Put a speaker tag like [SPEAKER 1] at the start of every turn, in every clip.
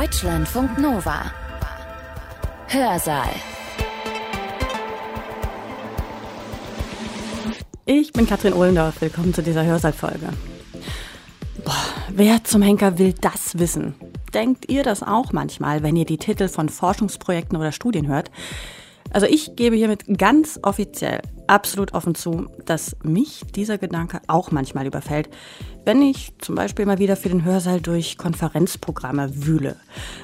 [SPEAKER 1] Deutschlandfunk Nova. Hörsaal.
[SPEAKER 2] Ich bin Katrin Ohlendorf. Willkommen zu dieser Hörsaalfolge. Boah, wer zum Henker will das wissen? Denkt ihr das auch manchmal, wenn ihr die Titel von Forschungsprojekten oder Studien hört? Also ich gebe hiermit ganz offiziell absolut offen zu, dass mich dieser Gedanke auch manchmal überfällt, wenn ich zum Beispiel mal wieder für den Hörsaal durch Konferenzprogramme wühle.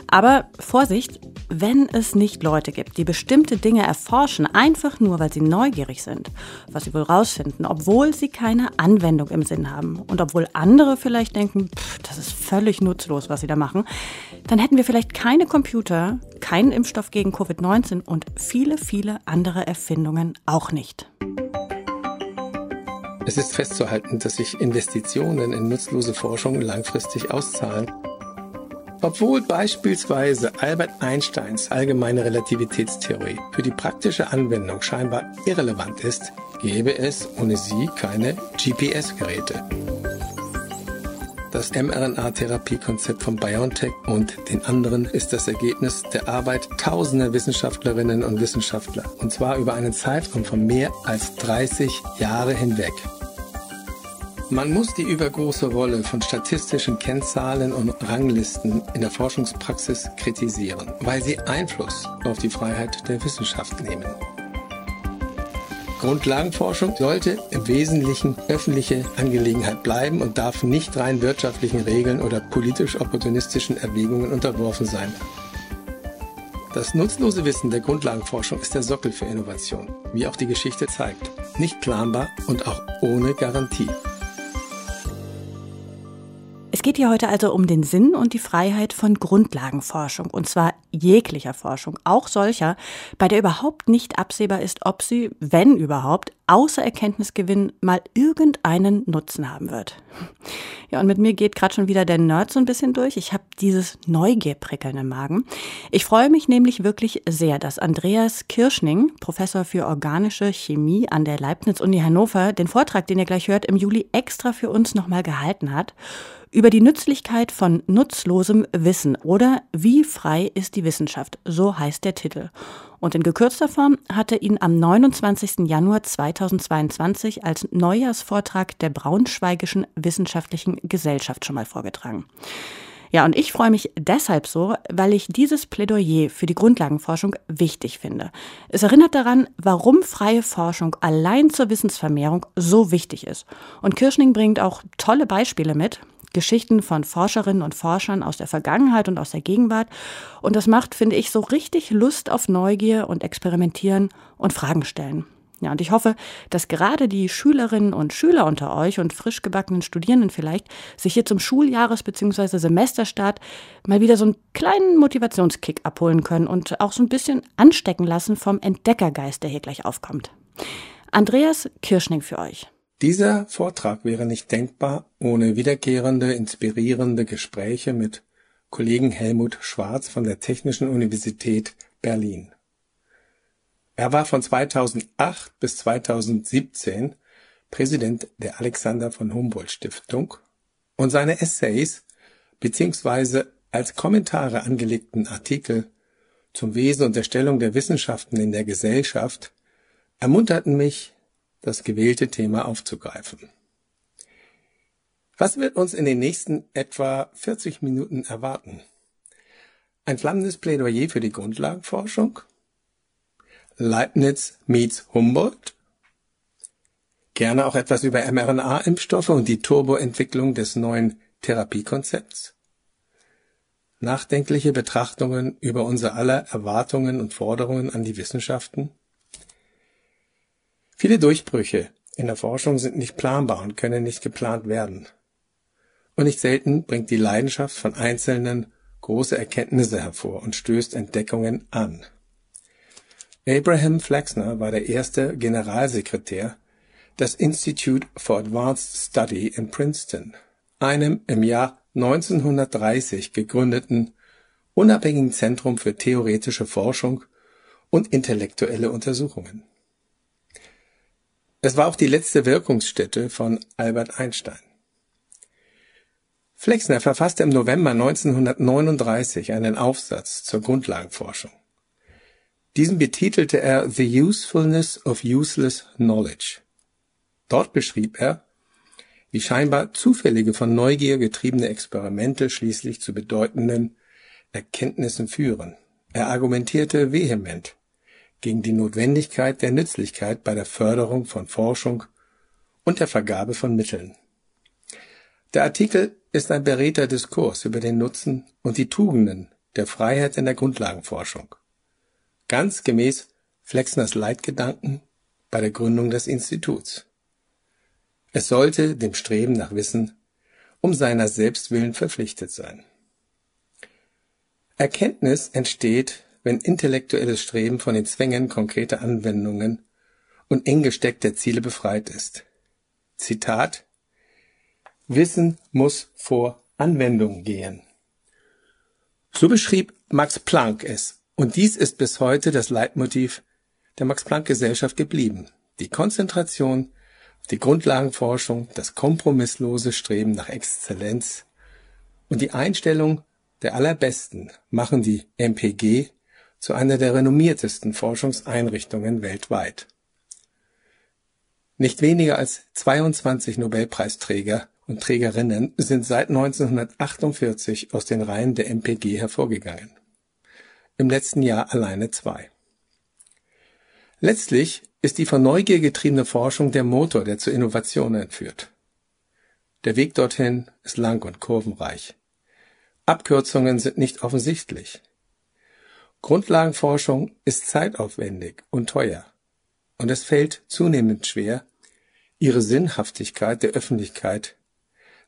[SPEAKER 2] Aber Vorsicht, wenn es nicht Leute gibt, die bestimmte Dinge erforschen, einfach nur weil sie neugierig sind, was sie wohl rausfinden, obwohl sie keine Anwendung im Sinn haben und obwohl andere vielleicht denken, pff, das ist völlig nutzlos, was sie da machen, dann hätten wir vielleicht keine Computer, keinen Impfstoff gegen Covid-19 und viele, viele andere Erfindungen auch nicht.
[SPEAKER 3] Es ist festzuhalten, dass sich Investitionen in nutzlose Forschung langfristig auszahlen. Obwohl beispielsweise Albert Einsteins allgemeine Relativitätstheorie für die praktische Anwendung scheinbar irrelevant ist, gäbe es ohne sie keine GPS-Geräte. Das mRNA-Therapiekonzept von BioNTech und den anderen ist das Ergebnis der Arbeit tausender Wissenschaftlerinnen und Wissenschaftler, und zwar über einen Zeitraum von mehr als 30 Jahre hinweg. Man muss die übergroße Rolle von statistischen Kennzahlen und Ranglisten in der Forschungspraxis kritisieren, weil sie Einfluss auf die Freiheit der Wissenschaft nehmen. Grundlagenforschung sollte im Wesentlichen öffentliche Angelegenheit bleiben und darf nicht rein wirtschaftlichen Regeln oder politisch opportunistischen Erwägungen unterworfen sein. Das nutzlose Wissen der Grundlagenforschung ist der Sockel für Innovation, wie auch die Geschichte zeigt. Nicht planbar und auch ohne Garantie.
[SPEAKER 2] Es geht hier heute also um den Sinn und die Freiheit von Grundlagenforschung, und zwar jeglicher Forschung, auch solcher, bei der überhaupt nicht absehbar ist, ob sie, wenn überhaupt, außer Erkenntnisgewinn mal irgendeinen Nutzen haben wird. Ja, und mit mir geht gerade schon wieder der Nerd so ein bisschen durch. Ich habe dieses Neugierprickeln im Magen. Ich freue mich nämlich wirklich sehr, dass Andreas Kirschning, Professor für organische Chemie an der Leibniz-Uni Hannover, den Vortrag, den ihr gleich hört, im Juli extra für uns nochmal gehalten hat über die Nützlichkeit von nutzlosem Wissen oder Wie frei ist die Wissenschaft, so heißt der Titel. Und in gekürzter Form hatte ihn am 29. Januar 2022 als Neujahrsvortrag der Braunschweigischen Wissenschaftlichen Gesellschaft schon mal vorgetragen. Ja, und ich freue mich deshalb so, weil ich dieses Plädoyer für die Grundlagenforschung wichtig finde. Es erinnert daran, warum freie Forschung allein zur Wissensvermehrung so wichtig ist. Und Kirschning bringt auch tolle Beispiele mit, Geschichten von Forscherinnen und Forschern aus der Vergangenheit und aus der Gegenwart. Und das macht, finde ich, so richtig Lust auf Neugier und Experimentieren und Fragen stellen. Ja, und ich hoffe, dass gerade die Schülerinnen und Schüler unter euch und frisch gebackenen Studierenden vielleicht sich hier zum Schuljahres- bzw. Semesterstart mal wieder so einen kleinen Motivationskick abholen können und auch so ein bisschen anstecken lassen vom Entdeckergeist, der hier gleich aufkommt. Andreas Kirschning für euch.
[SPEAKER 3] Dieser Vortrag wäre nicht denkbar ohne wiederkehrende, inspirierende Gespräche mit Kollegen Helmut Schwarz von der Technischen Universität Berlin. Er war von 2008 bis 2017 Präsident der Alexander von Humboldt Stiftung und seine Essays bzw. als Kommentare angelegten Artikel zum Wesen und der Stellung der Wissenschaften in der Gesellschaft ermunterten mich, das gewählte Thema aufzugreifen. Was wird uns in den nächsten etwa 40 Minuten erwarten? Ein flammendes Plädoyer für die Grundlagenforschung? Leibniz meets Humboldt? Gerne auch etwas über mRNA-Impfstoffe und die Turboentwicklung des neuen Therapiekonzepts? Nachdenkliche Betrachtungen über unser aller Erwartungen und Forderungen an die Wissenschaften? Viele Durchbrüche in der Forschung sind nicht planbar und können nicht geplant werden. Und nicht selten bringt die Leidenschaft von Einzelnen große Erkenntnisse hervor und stößt Entdeckungen an. Abraham Flexner war der erste Generalsekretär des Institute for Advanced Study in Princeton, einem im Jahr 1930 gegründeten unabhängigen Zentrum für theoretische Forschung und intellektuelle Untersuchungen. Es war auch die letzte Wirkungsstätte von Albert Einstein. Flexner verfasste im November 1939 einen Aufsatz zur Grundlagenforschung. Diesen betitelte er The Usefulness of Useless Knowledge. Dort beschrieb er, wie scheinbar zufällige von Neugier getriebene Experimente schließlich zu bedeutenden Erkenntnissen führen. Er argumentierte vehement gegen die Notwendigkeit der Nützlichkeit bei der Förderung von Forschung und der Vergabe von Mitteln. Der Artikel ist ein beredter Diskurs über den Nutzen und die Tugenden der Freiheit in der Grundlagenforschung. Ganz gemäß Flexners Leitgedanken bei der Gründung des Instituts. Es sollte dem Streben nach Wissen um seiner selbst willen verpflichtet sein. Erkenntnis entsteht, wenn intellektuelles Streben von den Zwängen konkreter Anwendungen und eng gesteckter Ziele befreit ist. Zitat Wissen muss vor Anwendung gehen. So beschrieb Max Planck es, und dies ist bis heute das Leitmotiv der Max-Planck-Gesellschaft geblieben. Die Konzentration auf die Grundlagenforschung, das kompromisslose Streben nach Exzellenz und die Einstellung der Allerbesten machen die MPG zu einer der renommiertesten Forschungseinrichtungen weltweit. Nicht weniger als 22 Nobelpreisträger und Trägerinnen sind seit 1948 aus den Reihen der MPG hervorgegangen. Im letzten Jahr alleine zwei. Letztlich ist die von Neugier getriebene Forschung der Motor, der zu Innovationen führt. Der Weg dorthin ist lang und kurvenreich. Abkürzungen sind nicht offensichtlich. Grundlagenforschung ist zeitaufwendig und teuer, und es fällt zunehmend schwer, ihre Sinnhaftigkeit der Öffentlichkeit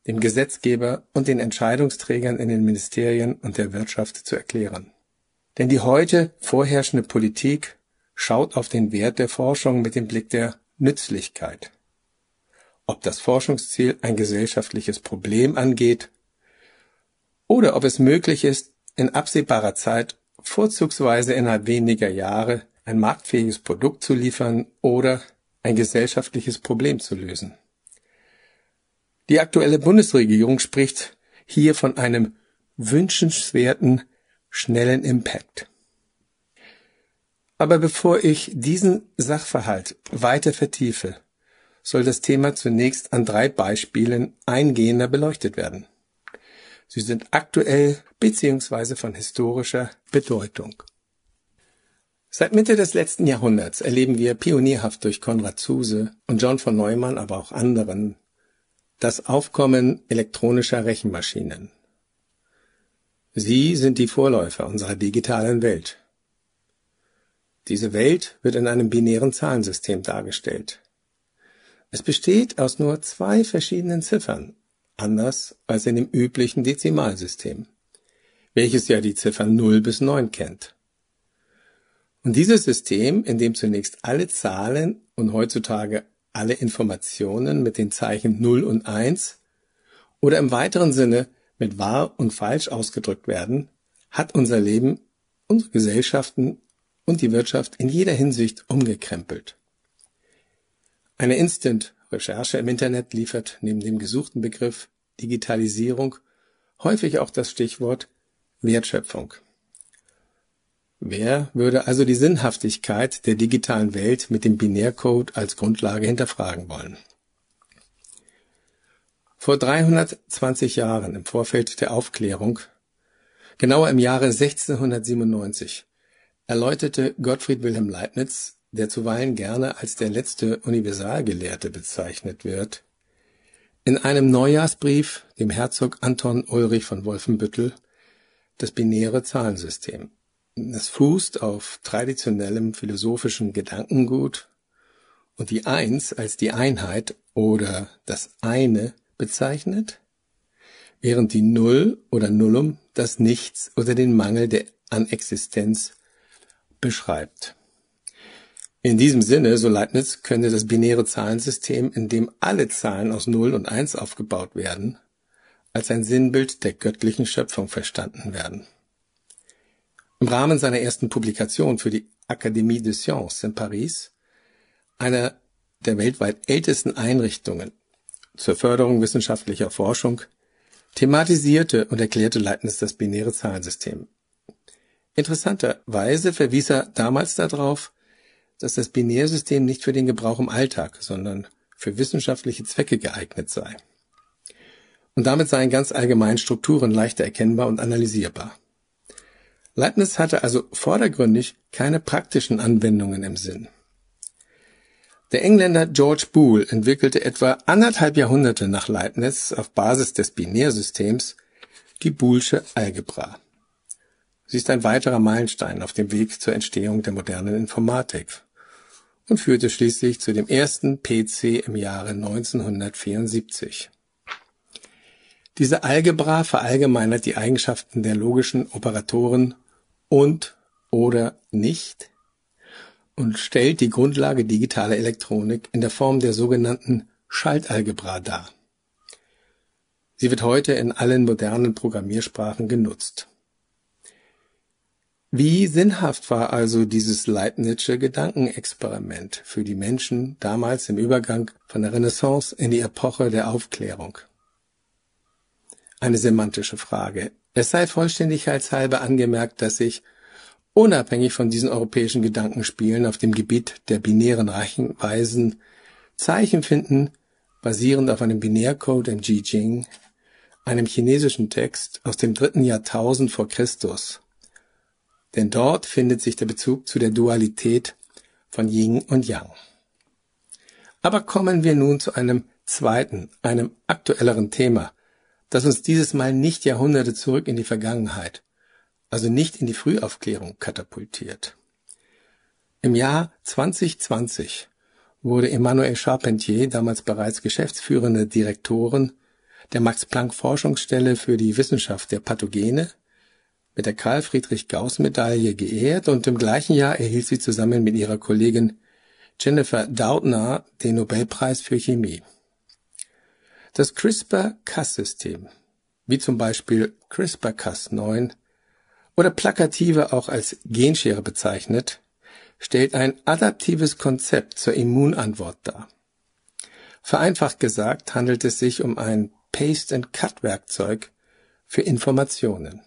[SPEAKER 3] dem Gesetzgeber und den Entscheidungsträgern in den Ministerien und der Wirtschaft zu erklären. Denn die heute vorherrschende Politik schaut auf den Wert der Forschung mit dem Blick der Nützlichkeit. Ob das Forschungsziel ein gesellschaftliches Problem angeht oder ob es möglich ist, in absehbarer Zeit vorzugsweise innerhalb weniger Jahre ein marktfähiges Produkt zu liefern oder ein gesellschaftliches Problem zu lösen. Die aktuelle Bundesregierung spricht hier von einem wünschenswerten, schnellen Impact. Aber bevor ich diesen Sachverhalt weiter vertiefe, soll das Thema zunächst an drei Beispielen eingehender beleuchtet werden. Sie sind aktuell bzw. von historischer Bedeutung. Seit Mitte des letzten Jahrhunderts erleben wir pionierhaft durch Konrad Zuse und John von Neumann, aber auch anderen das Aufkommen elektronischer Rechenmaschinen. Sie sind die Vorläufer unserer digitalen Welt. Diese Welt wird in einem binären Zahlensystem dargestellt. Es besteht aus nur zwei verschiedenen Ziffern, anders als in dem üblichen Dezimalsystem, welches ja die Ziffern 0 bis 9 kennt. Und dieses System, in dem zunächst alle Zahlen und heutzutage alle Informationen mit den Zeichen 0 und 1 oder im weiteren Sinne mit wahr und falsch ausgedrückt werden, hat unser Leben, unsere Gesellschaften und die Wirtschaft in jeder Hinsicht umgekrempelt. Eine Instant-Recherche im Internet liefert neben dem gesuchten Begriff Digitalisierung häufig auch das Stichwort Wertschöpfung. Wer würde also die Sinnhaftigkeit der digitalen Welt mit dem Binärcode als Grundlage hinterfragen wollen? Vor 320 Jahren im Vorfeld der Aufklärung, genauer im Jahre 1697, erläuterte Gottfried Wilhelm Leibniz, der zuweilen gerne als der letzte Universalgelehrte bezeichnet wird, in einem Neujahrsbrief dem Herzog Anton Ulrich von Wolfenbüttel das binäre Zahlensystem es fußt auf traditionellem philosophischen Gedankengut und die Eins als die Einheit oder das eine bezeichnet, während die Null oder Nullum das Nichts oder den Mangel der an Existenz beschreibt. In diesem Sinne, so Leibniz, könnte das binäre Zahlensystem, in dem alle Zahlen aus Null und Eins aufgebaut werden, als ein Sinnbild der göttlichen Schöpfung verstanden werden. Im Rahmen seiner ersten Publikation für die Académie des Sciences in Paris, einer der weltweit ältesten Einrichtungen zur Förderung wissenschaftlicher Forschung, thematisierte und erklärte Leibniz das binäre Zahlensystem. Interessanterweise verwies er damals darauf, dass das Binärsystem nicht für den Gebrauch im Alltag, sondern für wissenschaftliche Zwecke geeignet sei. Und damit seien ganz allgemein Strukturen leichter erkennbar und analysierbar. Leibniz hatte also vordergründig keine praktischen Anwendungen im Sinn. Der Engländer George Boole entwickelte etwa anderthalb Jahrhunderte nach Leibniz auf Basis des Binärsystems die Boolsche Algebra. Sie ist ein weiterer Meilenstein auf dem Weg zur Entstehung der modernen Informatik und führte schließlich zu dem ersten PC im Jahre 1974. Diese Algebra verallgemeinert die Eigenschaften der logischen Operatoren und oder nicht und stellt die Grundlage digitaler Elektronik in der Form der sogenannten Schaltalgebra dar. Sie wird heute in allen modernen Programmiersprachen genutzt. Wie sinnhaft war also dieses Leibnizsche Gedankenexperiment für die Menschen damals im Übergang von der Renaissance in die Epoche der Aufklärung? Eine semantische Frage. Es sei vollständigkeitshalber angemerkt, dass sich unabhängig von diesen europäischen Gedankenspielen auf dem Gebiet der binären Rechenweisen Zeichen finden, basierend auf einem Binärcode im Jing, einem chinesischen Text aus dem dritten Jahrtausend vor Christus, denn dort findet sich der Bezug zu der Dualität von Yin und Yang. Aber kommen wir nun zu einem zweiten, einem aktuelleren Thema, das uns dieses Mal nicht Jahrhunderte zurück in die Vergangenheit, also nicht in die Frühaufklärung katapultiert. Im Jahr 2020 wurde Emmanuel Charpentier, damals bereits geschäftsführende Direktorin der Max Planck Forschungsstelle für die Wissenschaft der Pathogene, mit der Karl-Friedrich-Gauß-Medaille geehrt und im gleichen Jahr erhielt sie zusammen mit ihrer Kollegin Jennifer Doudna den Nobelpreis für Chemie. Das CRISPR-Cas-System, wie zum Beispiel CRISPR-Cas9 oder plakative auch als Genschere bezeichnet, stellt ein adaptives Konzept zur Immunantwort dar. Vereinfacht gesagt handelt es sich um ein Paste-and-Cut-Werkzeug für Informationen.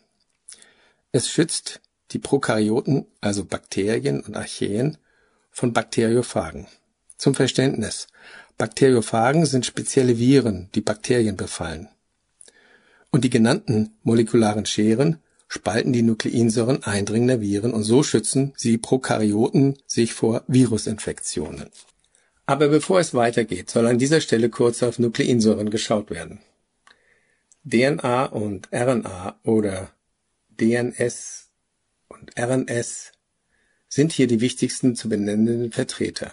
[SPEAKER 3] Es schützt die Prokaryoten, also Bakterien und Archäen, von Bakteriophagen. Zum Verständnis. Bakteriophagen sind spezielle Viren, die Bakterien befallen. Und die genannten molekularen Scheren spalten die Nukleinsäuren eindringender Viren und so schützen sie Prokaryoten sich vor Virusinfektionen. Aber bevor es weitergeht, soll an dieser Stelle kurz auf Nukleinsäuren geschaut werden. DNA und RNA oder DNS und RNS sind hier die wichtigsten zu benennenden Vertreter.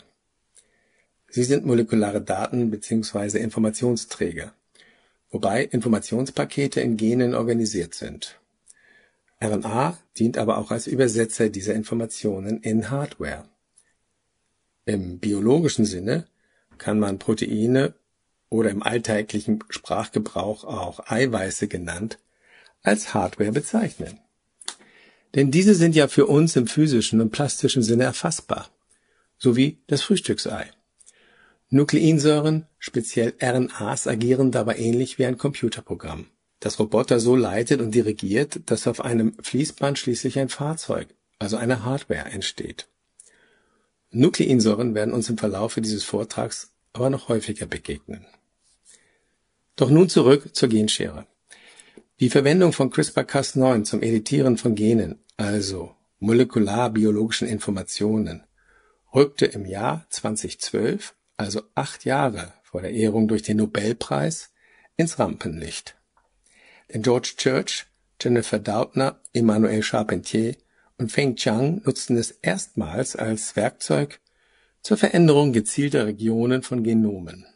[SPEAKER 3] Sie sind molekulare Daten bzw. Informationsträger, wobei Informationspakete in Genen organisiert sind. RNA dient aber auch als Übersetzer dieser Informationen in Hardware. Im biologischen Sinne kann man Proteine oder im alltäglichen Sprachgebrauch auch Eiweiße genannt als Hardware bezeichnen. Denn diese sind ja für uns im physischen und plastischen Sinne erfassbar, sowie das Frühstücksei. Nukleinsäuren, speziell RNAs, agieren dabei ähnlich wie ein Computerprogramm, das Roboter so leitet und dirigiert, dass auf einem Fließband schließlich ein Fahrzeug, also eine Hardware, entsteht. Nukleinsäuren werden uns im Verlaufe dieses Vortrags aber noch häufiger begegnen. Doch nun zurück zur Genschere. Die Verwendung von CRISPR-Cas9 zum Editieren von Genen, also molekularbiologischen Informationen, rückte im Jahr 2012, also acht Jahre vor der Ehrung durch den Nobelpreis, ins Rampenlicht. Denn George Church, Jennifer Doudna, Emmanuel Charpentier und Feng Chang nutzten es erstmals als Werkzeug zur Veränderung gezielter Regionen von Genomen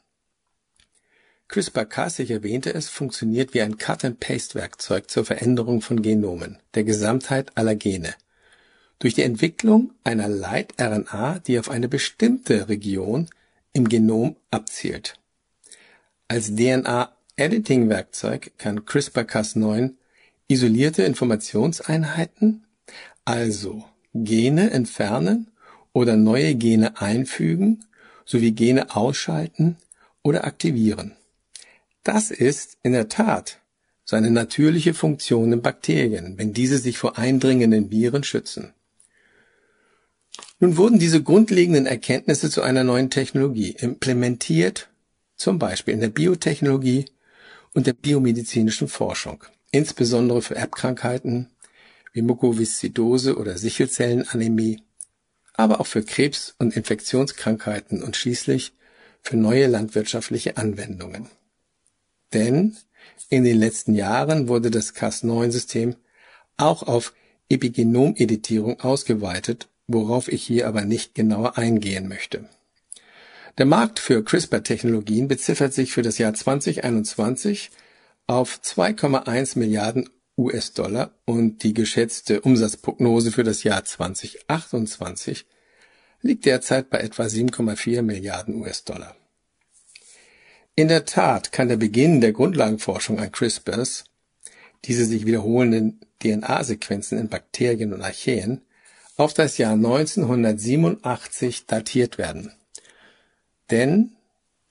[SPEAKER 3] CRISPR-Cas, ich erwähnte es, funktioniert wie ein Cut-and-Paste-Werkzeug zur Veränderung von Genomen, der Gesamtheit aller Gene. Durch die Entwicklung einer Leit-RNA, die auf eine bestimmte Region im Genom abzielt. Als DNA-Editing-Werkzeug kann CRISPR-Cas9 isolierte Informationseinheiten, also Gene entfernen oder neue Gene einfügen sowie Gene ausschalten oder aktivieren das ist in der Tat seine natürliche Funktion in Bakterien, wenn diese sich vor eindringenden Viren schützen. Nun wurden diese grundlegenden Erkenntnisse zu einer neuen Technologie implementiert, zum Beispiel in der Biotechnologie und der biomedizinischen Forschung, insbesondere für Erbkrankheiten wie Mukoviszidose oder Sichelzellenanämie, aber auch für Krebs- und Infektionskrankheiten und schließlich für neue landwirtschaftliche Anwendungen. Denn in den letzten Jahren wurde das Cas9-System auch auf Epigenomeditierung ausgeweitet, worauf ich hier aber nicht genauer eingehen möchte. Der Markt für CRISPR-Technologien beziffert sich für das Jahr 2021 auf 2,1 Milliarden US-Dollar und die geschätzte Umsatzprognose für das Jahr 2028 liegt derzeit bei etwa 7,4 Milliarden US-Dollar. In der Tat kann der Beginn der Grundlagenforschung an CRISPRs, diese sich wiederholenden DNA-Sequenzen in Bakterien und Archäen, auf das Jahr 1987 datiert werden. Denn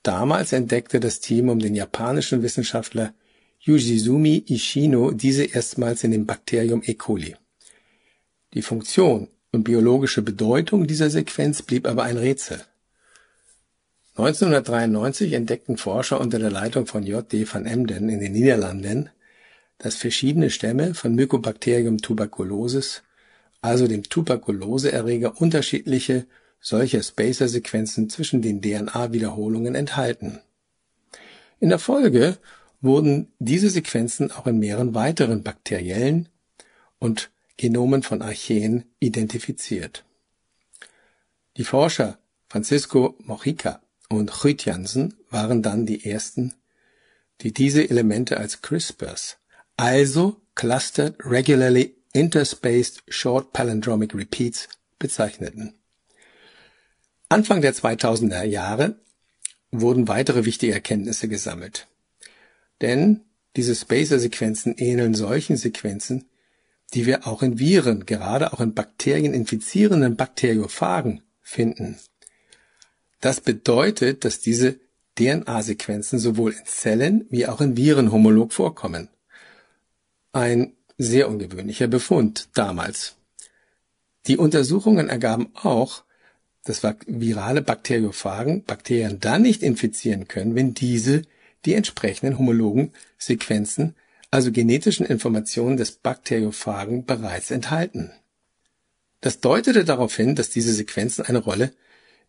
[SPEAKER 3] damals entdeckte das Team um den japanischen Wissenschaftler Yujizumi Ishino diese erstmals in dem Bakterium E. coli. Die Funktion und biologische Bedeutung dieser Sequenz blieb aber ein Rätsel. 1993 entdeckten Forscher unter der Leitung von J. D. van Emden in den Niederlanden, dass verschiedene Stämme von Mycobacterium tuberculosis, also dem Tuberkuloseerreger, unterschiedliche solcher Spacer-Sequenzen zwischen den DNA-Wiederholungen enthalten. In der Folge wurden diese Sequenzen auch in mehreren weiteren bakteriellen und Genomen von Archeen identifiziert. Die Forscher Francisco Mojica und Chrétiensen waren dann die ersten, die diese Elemente als CRISPRs, also Clustered Regularly Interspaced Short Palindromic Repeats, bezeichneten. Anfang der 2000er Jahre wurden weitere wichtige Erkenntnisse gesammelt. Denn diese Spacer-Sequenzen ähneln solchen Sequenzen, die wir auch in Viren, gerade auch in Bakterien infizierenden Bakteriophagen finden. Das bedeutet, dass diese DNA-Sequenzen sowohl in Zellen wie auch in Viren homolog vorkommen. Ein sehr ungewöhnlicher Befund damals. Die Untersuchungen ergaben auch, dass virale Bakteriophagen Bakterien dann nicht infizieren können, wenn diese die entsprechenden homologen Sequenzen, also genetischen Informationen des Bakteriophagen bereits enthalten. Das deutete darauf hin, dass diese Sequenzen eine Rolle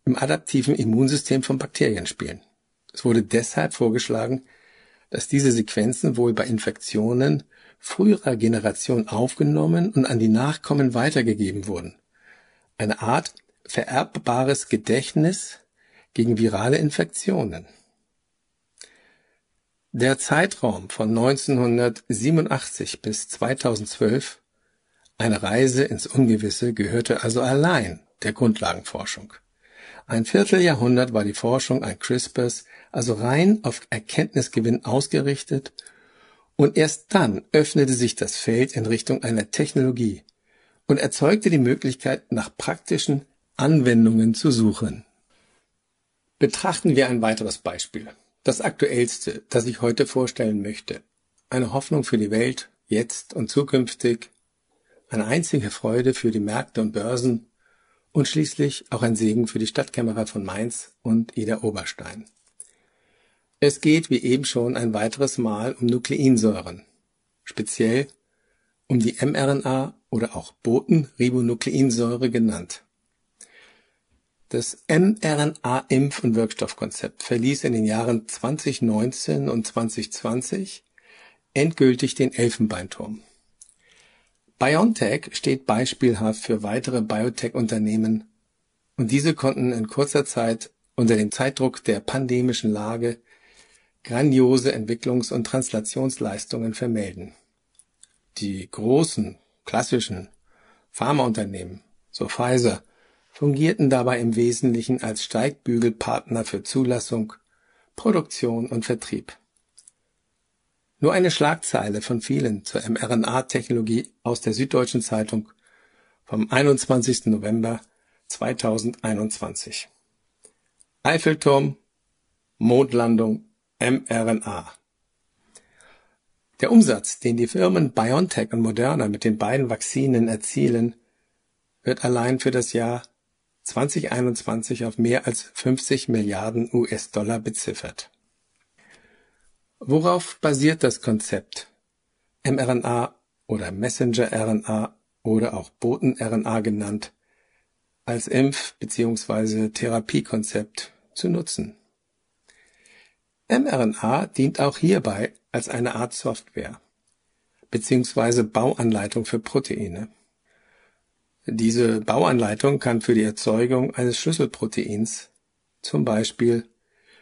[SPEAKER 3] im adaptiven Immunsystem von Bakterien spielen. Es wurde deshalb vorgeschlagen, dass diese Sequenzen wohl bei Infektionen früherer Generation aufgenommen und an die Nachkommen weitergegeben wurden. Eine Art vererbbares Gedächtnis gegen virale Infektionen. Der Zeitraum von 1987 bis 2012, eine Reise ins Ungewisse, gehörte also allein der Grundlagenforschung. Ein Vierteljahrhundert war die Forschung an CRISPRs also rein auf Erkenntnisgewinn ausgerichtet und erst dann öffnete sich das Feld in Richtung einer Technologie und erzeugte die Möglichkeit, nach praktischen Anwendungen zu suchen. Betrachten wir ein weiteres Beispiel. Das aktuellste, das ich heute vorstellen möchte. Eine Hoffnung für die Welt, jetzt und zukünftig. Eine einzige Freude für die Märkte und Börsen und schließlich auch ein Segen für die Stadtkämmerer von Mainz und Ida Oberstein. Es geht wie eben schon ein weiteres Mal um Nukleinsäuren, speziell um die mRNA oder auch Botenribonukleinsäure genannt. Das mRNA-Impf- und Wirkstoffkonzept verließ in den Jahren 2019 und 2020 endgültig den Elfenbeinturm. BioNTech steht beispielhaft für weitere Biotech-Unternehmen und diese konnten in kurzer Zeit unter dem Zeitdruck der pandemischen Lage grandiose Entwicklungs- und Translationsleistungen vermelden. Die großen, klassischen Pharmaunternehmen, so Pfizer, fungierten dabei im Wesentlichen als Steigbügelpartner für Zulassung, Produktion und Vertrieb nur eine Schlagzeile von vielen zur mRNA-Technologie aus der Süddeutschen Zeitung vom 21. November 2021. Eiffelturm, Mondlandung, mRNA. Der Umsatz, den die Firmen BioNTech und Moderna mit den beiden Vakzinen erzielen, wird allein für das Jahr 2021 auf mehr als 50 Milliarden US-Dollar beziffert. Worauf basiert das Konzept mRNA oder Messenger-RNA oder auch Boten-RNA genannt als Impf- bzw. Therapiekonzept zu nutzen? mRNA dient auch hierbei als eine Art Software bzw. Bauanleitung für Proteine. Diese Bauanleitung kann für die Erzeugung eines Schlüsselproteins, zum Beispiel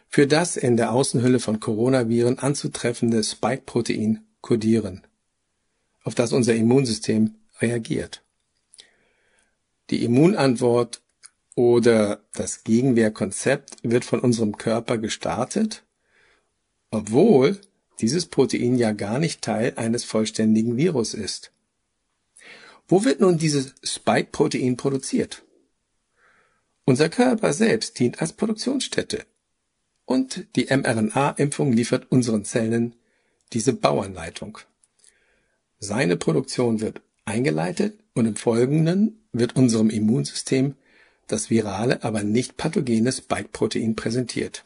[SPEAKER 3] für das in der Außenhülle von Coronaviren anzutreffende Spike-Protein kodieren, auf das unser Immunsystem reagiert. Die Immunantwort oder das Gegenwehrkonzept wird von unserem Körper gestartet, obwohl dieses Protein ja gar nicht Teil eines vollständigen Virus ist. Wo wird nun dieses Spike-Protein produziert? Unser Körper selbst dient als Produktionsstätte und die mRNA-Impfung liefert unseren Zellen diese Bauanleitung. Seine Produktion wird eingeleitet und im Folgenden wird unserem Immunsystem das virale, aber nicht pathogene Spike-Protein präsentiert.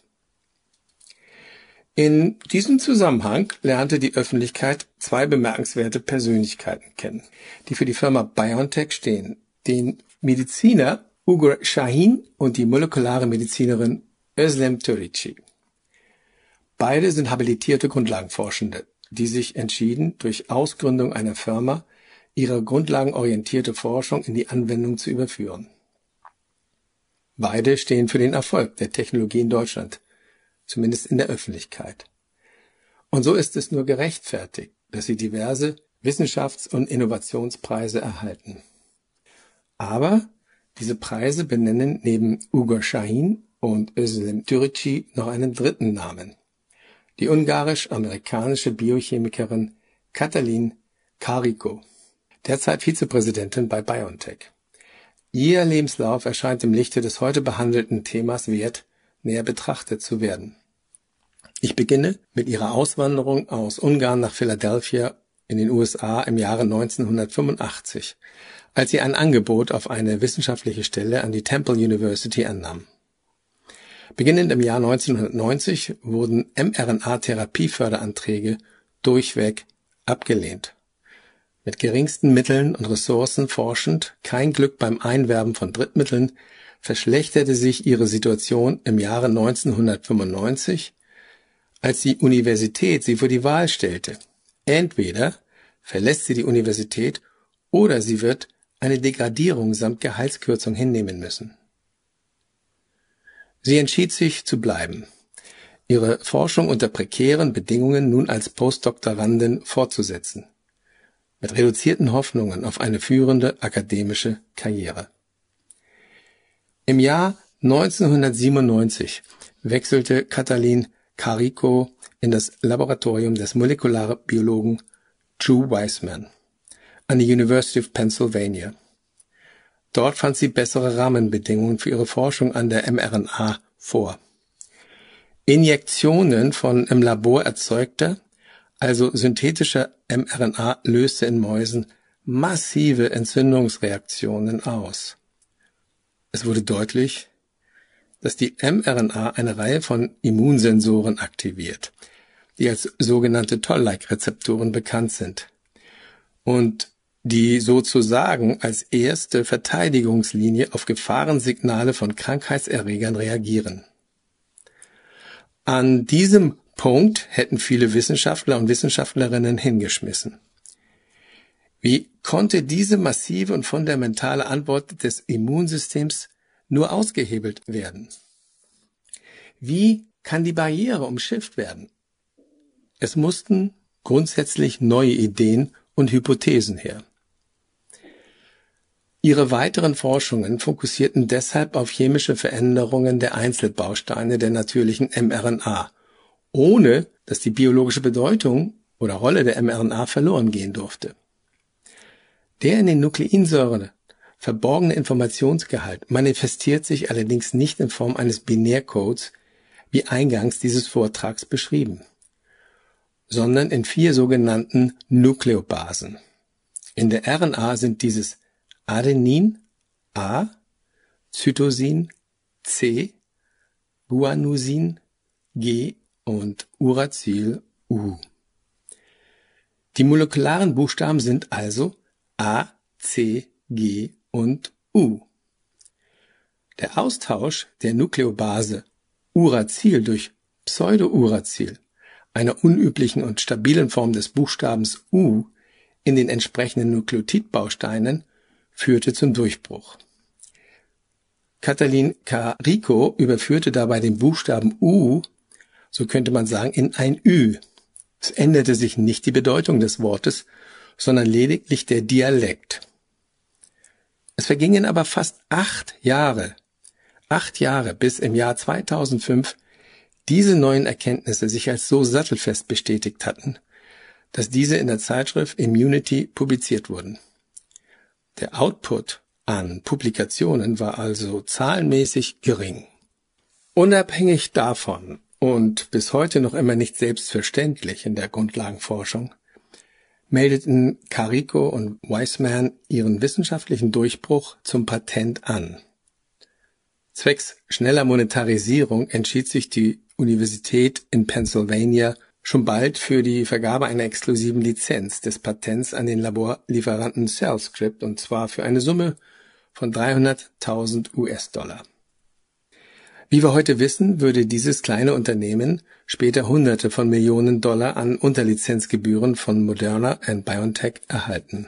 [SPEAKER 3] In diesem Zusammenhang lernte die Öffentlichkeit zwei bemerkenswerte Persönlichkeiten kennen, die für die Firma BioNTech stehen, den Mediziner Ugur Shahin und die molekulare Medizinerin Özlem Türeci. Beide sind habilitierte Grundlagenforschende, die sich entschieden, durch Ausgründung einer Firma ihre grundlagenorientierte Forschung in die Anwendung zu überführen. Beide stehen für den Erfolg der Technologie in Deutschland zumindest in der Öffentlichkeit. Und so ist es nur gerechtfertigt, dass sie diverse Wissenschafts- und Innovationspreise erhalten. Aber diese Preise benennen neben Ugo Shahin und Özlem Türeci noch einen dritten Namen. Die ungarisch-amerikanische Biochemikerin Katalin Kariko, derzeit Vizepräsidentin bei BioNTech. Ihr Lebenslauf erscheint im Lichte des heute behandelten Themas wert, näher betrachtet zu werden. Ich beginne mit ihrer Auswanderung aus Ungarn nach Philadelphia in den USA im Jahre 1985, als sie ein Angebot auf eine wissenschaftliche Stelle an die Temple University annahm. Beginnend im Jahr 1990 wurden mRNA-Therapieförderanträge durchweg abgelehnt. Mit geringsten Mitteln und Ressourcen forschend, kein Glück beim Einwerben von Drittmitteln, verschlechterte sich ihre Situation im Jahre 1995 als die Universität sie vor die Wahl stellte. Entweder verlässt sie die Universität oder sie wird eine Degradierung samt Gehaltskürzung hinnehmen müssen. Sie entschied sich zu bleiben, ihre Forschung unter prekären Bedingungen nun als Postdoktorandin fortzusetzen, mit reduzierten Hoffnungen auf eine führende akademische Karriere. Im Jahr 1997 wechselte Katalin Carico in das Laboratorium des Molekularbiologen Drew Weissman an die University of Pennsylvania. Dort fand sie bessere Rahmenbedingungen für ihre Forschung an der mRNA vor. Injektionen von im Labor erzeugter, also synthetischer mRNA löste in Mäusen massive Entzündungsreaktionen aus. Es wurde deutlich, dass die mRNA eine Reihe von Immunsensoren aktiviert, die als sogenannte Toll-like-Rezeptoren bekannt sind und die sozusagen als erste Verteidigungslinie auf Gefahrensignale von Krankheitserregern reagieren. An diesem Punkt hätten viele Wissenschaftler und Wissenschaftlerinnen hingeschmissen. Wie konnte diese massive und fundamentale Antwort des Immunsystems nur ausgehebelt werden. Wie kann die Barriere umschifft werden? Es mussten grundsätzlich neue Ideen und Hypothesen her. Ihre weiteren Forschungen fokussierten deshalb auf chemische Veränderungen der Einzelbausteine der natürlichen mRNA, ohne dass die biologische Bedeutung oder Rolle der mRNA verloren gehen durfte. Der in den Nukleinsäuren verborgene Informationsgehalt manifestiert sich allerdings nicht in Form eines Binärcodes, wie eingangs dieses Vortrags beschrieben, sondern in vier sogenannten Nukleobasen. In der RNA sind dieses Adenin A, Cytosin C, Guanosin G und Uracil U. Die molekularen Buchstaben sind also A, C, G und U. Der Austausch der Nukleobase Uracil durch Pseudouracil, einer unüblichen und stabilen Form des Buchstabens U, in den entsprechenden Nukleotidbausteinen führte zum Durchbruch. Katalin Carico überführte dabei den Buchstaben U, so könnte man sagen, in ein Ü. Es änderte sich nicht die Bedeutung des Wortes, sondern lediglich der Dialekt. Es vergingen aber fast acht Jahre, acht Jahre, bis im Jahr 2005 diese neuen Erkenntnisse sich als so sattelfest bestätigt hatten, dass diese in der Zeitschrift Immunity publiziert wurden. Der Output an Publikationen war also zahlenmäßig gering. Unabhängig davon und bis heute noch immer nicht selbstverständlich in der Grundlagenforschung, meldeten Carico und Weissman ihren wissenschaftlichen Durchbruch zum Patent an. Zwecks schneller Monetarisierung entschied sich die Universität in Pennsylvania schon bald für die Vergabe einer exklusiven Lizenz des Patents an den Laborlieferanten CellScript und zwar für eine Summe von 300.000 US-Dollar. Wie wir heute wissen, würde dieses kleine Unternehmen später Hunderte von Millionen Dollar an Unterlizenzgebühren von Moderna und BioNTech erhalten.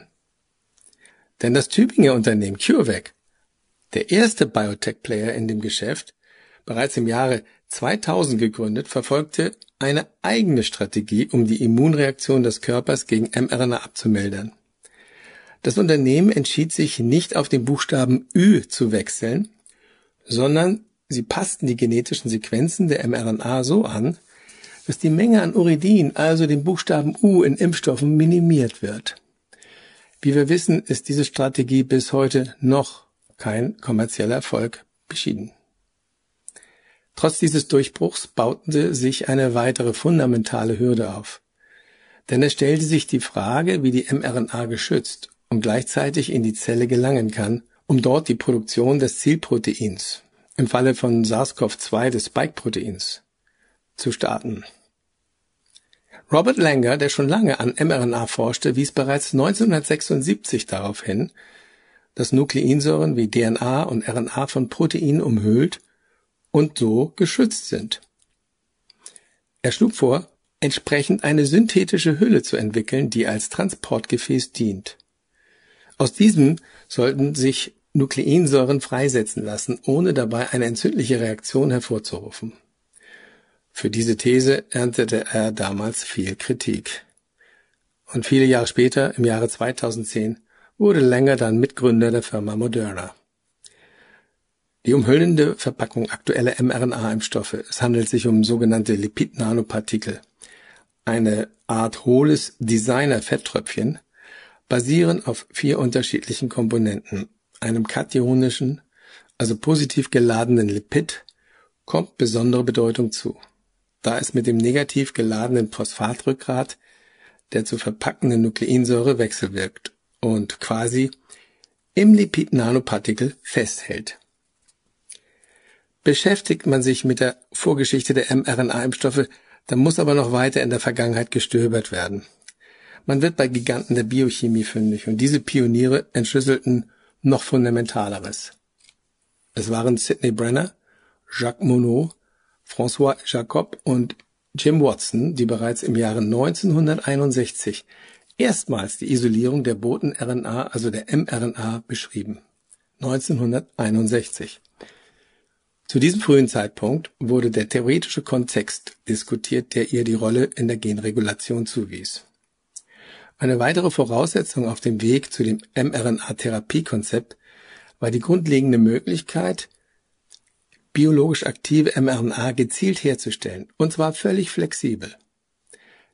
[SPEAKER 3] Denn das Tübinger Unternehmen CureVac, der erste Biotech-Player in dem Geschäft, bereits im Jahre 2000 gegründet, verfolgte eine eigene Strategie, um die Immunreaktion des Körpers gegen mRNA abzumildern. Das Unternehmen entschied sich nicht auf den Buchstaben Ü zu wechseln, sondern sie passten die genetischen Sequenzen der mRNA so an, dass die Menge an Uridin, also dem Buchstaben U in Impfstoffen, minimiert wird. Wie wir wissen, ist diese Strategie bis heute noch kein kommerzieller Erfolg beschieden. Trotz dieses Durchbruchs baute sich eine weitere fundamentale Hürde auf. Denn es stellte sich die Frage, wie die mRNA geschützt und gleichzeitig in die Zelle gelangen kann, um dort die Produktion des Zielproteins, im Falle von SARS-CoV-2 des Spike-Proteins, zu starten. Robert Langer, der schon lange an mRNA forschte, wies bereits 1976 darauf hin, dass Nukleinsäuren wie DNA und RNA von Proteinen umhüllt und so geschützt sind. Er schlug vor, entsprechend eine synthetische Hülle zu entwickeln, die als Transportgefäß dient. Aus diesem sollten sich Nukleinsäuren freisetzen lassen, ohne dabei eine entzündliche Reaktion hervorzurufen. Für diese These erntete er damals viel Kritik. Und viele Jahre später, im Jahre 2010, wurde Langer dann Mitgründer der Firma Moderna. Die umhüllende Verpackung aktueller mRNA-Impfstoffe, es handelt sich um sogenannte Lipid-Nanopartikel, eine Art hohles Designer-Fetttröpfchen, basieren auf vier unterschiedlichen Komponenten. Einem kationischen, also positiv geladenen Lipid, kommt besondere Bedeutung zu, da es mit dem negativ geladenen Phosphatrückgrat der zu verpackenden Nukleinsäure wechselwirkt und quasi im Lipid-Nanopartikel festhält. Beschäftigt man sich mit der Vorgeschichte der mRNA-Impfstoffe, dann muss aber noch weiter in der Vergangenheit gestöbert werden. Man wird bei Giganten der Biochemie fündig und diese Pioniere entschlüsselten noch Fundamentaleres. Es waren Sidney Brenner, Jacques Monod, François Jacob und Jim Watson, die bereits im Jahre 1961 erstmals die Isolierung der Boten-RNA, also der mRNA, beschrieben. 1961. Zu diesem frühen Zeitpunkt wurde der theoretische Kontext diskutiert, der ihr die Rolle in der Genregulation zuwies. Eine weitere Voraussetzung auf dem Weg zu dem mRNA-Therapiekonzept war die grundlegende Möglichkeit, biologisch aktive mRNA gezielt herzustellen, und zwar völlig flexibel.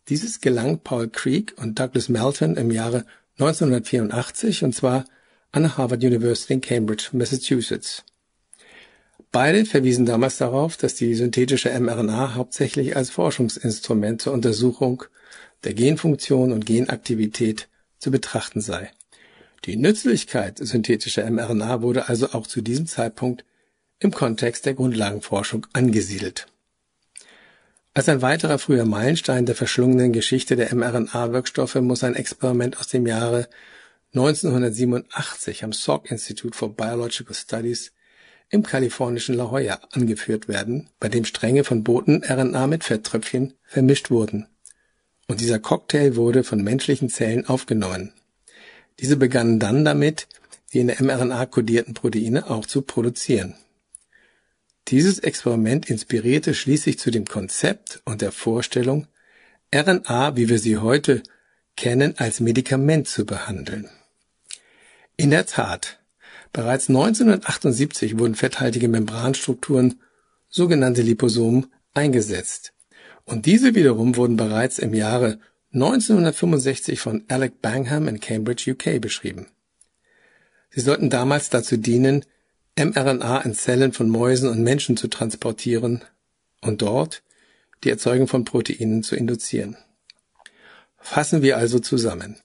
[SPEAKER 3] Dieses gelang Paul Creek und Douglas Melton im Jahre 1984, und zwar an der Harvard University in Cambridge, Massachusetts. Beide verwiesen damals darauf, dass die synthetische mRNA hauptsächlich als Forschungsinstrument zur Untersuchung der Genfunktion und Genaktivität zu betrachten sei. Die Nützlichkeit synthetischer mRNA wurde also auch zu diesem Zeitpunkt im Kontext der Grundlagenforschung angesiedelt. Als ein weiterer früher Meilenstein der verschlungenen Geschichte der mRNA-Wirkstoffe muss ein Experiment aus dem Jahre 1987 am Salk Institute for Biological Studies im kalifornischen La Jolla angeführt werden, bei dem Stränge von Boten-RNA mit Fetttröpfchen vermischt wurden. Und dieser Cocktail wurde von menschlichen Zellen aufgenommen. Diese begannen dann damit, die in der mRNA kodierten Proteine auch zu produzieren. Dieses Experiment inspirierte schließlich zu dem Konzept und der Vorstellung, RNA, wie wir sie heute kennen, als Medikament zu behandeln. In der Tat, bereits 1978 wurden fetthaltige Membranstrukturen, sogenannte Liposomen, eingesetzt. Und diese wiederum wurden bereits im Jahre 1965 von Alec Bangham in Cambridge, UK beschrieben. Sie sollten damals dazu dienen, mRNA in Zellen von Mäusen und Menschen zu transportieren und dort die Erzeugung von Proteinen zu induzieren. Fassen wir also zusammen.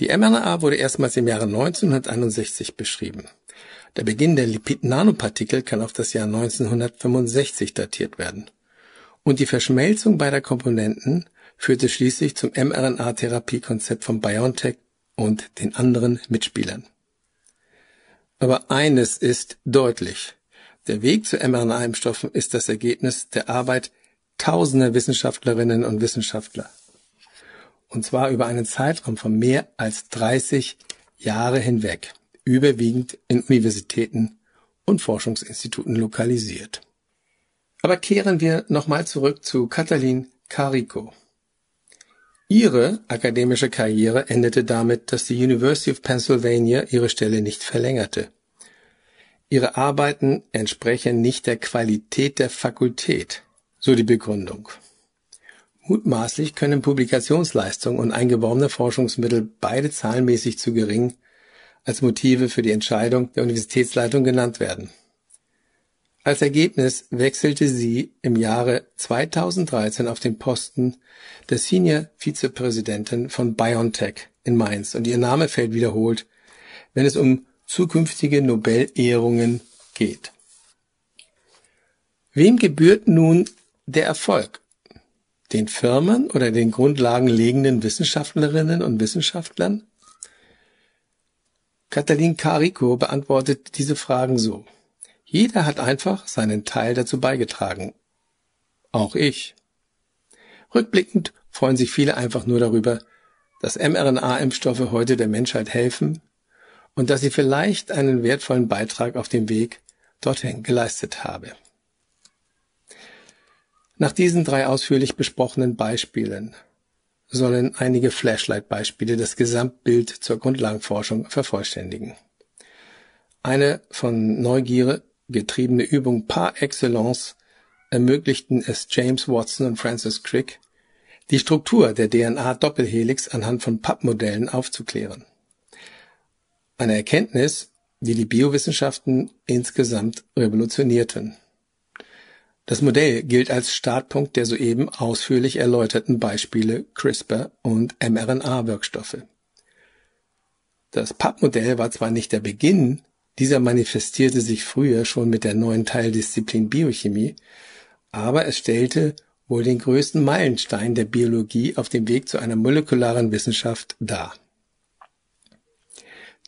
[SPEAKER 3] Die mRNA wurde erstmals im Jahre 1961 beschrieben. Der Beginn der Lipid-Nanopartikel kann auf das Jahr 1965 datiert werden. Und die Verschmelzung beider Komponenten führte schließlich zum mRNA-Therapiekonzept von BioNTech und den anderen Mitspielern. Aber eines ist deutlich. Der Weg zu mRNA-Impfstoffen ist das Ergebnis der Arbeit tausender Wissenschaftlerinnen und Wissenschaftler. Und zwar über einen Zeitraum von mehr als 30 Jahre hinweg, überwiegend in Universitäten und Forschungsinstituten lokalisiert. Aber kehren wir nochmal zurück zu Katalin Carico. Ihre akademische Karriere endete damit, dass die University of Pennsylvania ihre Stelle nicht verlängerte. Ihre Arbeiten entsprechen nicht der Qualität der Fakultät, so die Begründung. Mutmaßlich können Publikationsleistung und eingeworbene Forschungsmittel beide zahlenmäßig zu gering als Motive für die Entscheidung der Universitätsleitung genannt werden. Als Ergebnis wechselte sie im Jahre 2013 auf den Posten der Senior Vizepräsidentin von BioNTech in Mainz und ihr Name fällt wiederholt, wenn es um zukünftige Nobel-Ehrungen geht. Wem gebührt nun der Erfolg? Den Firmen oder den grundlagenlegenden Wissenschaftlerinnen und Wissenschaftlern? Katalin Carico beantwortet diese Fragen so. Jeder hat einfach seinen Teil dazu beigetragen. Auch ich. Rückblickend freuen sich viele einfach nur darüber, dass mRNA-Impfstoffe heute der Menschheit helfen und dass sie vielleicht einen wertvollen Beitrag auf dem Weg dorthin geleistet habe. Nach diesen drei ausführlich besprochenen Beispielen sollen einige Flashlight-Beispiele das Gesamtbild zur Grundlagenforschung vervollständigen. Eine von Neugierde getriebene Übung par excellence ermöglichten es James Watson und Francis Crick, die Struktur der DNA-Doppelhelix anhand von Pappmodellen aufzuklären. Eine Erkenntnis, die die Biowissenschaften insgesamt revolutionierten. Das Modell gilt als Startpunkt der soeben ausführlich erläuterten Beispiele CRISPR und mRNA-Wirkstoffe. Das Pappmodell war zwar nicht der Beginn dieser manifestierte sich früher schon mit der neuen Teildisziplin Biochemie, aber es stellte wohl den größten Meilenstein der Biologie auf dem Weg zu einer molekularen Wissenschaft dar.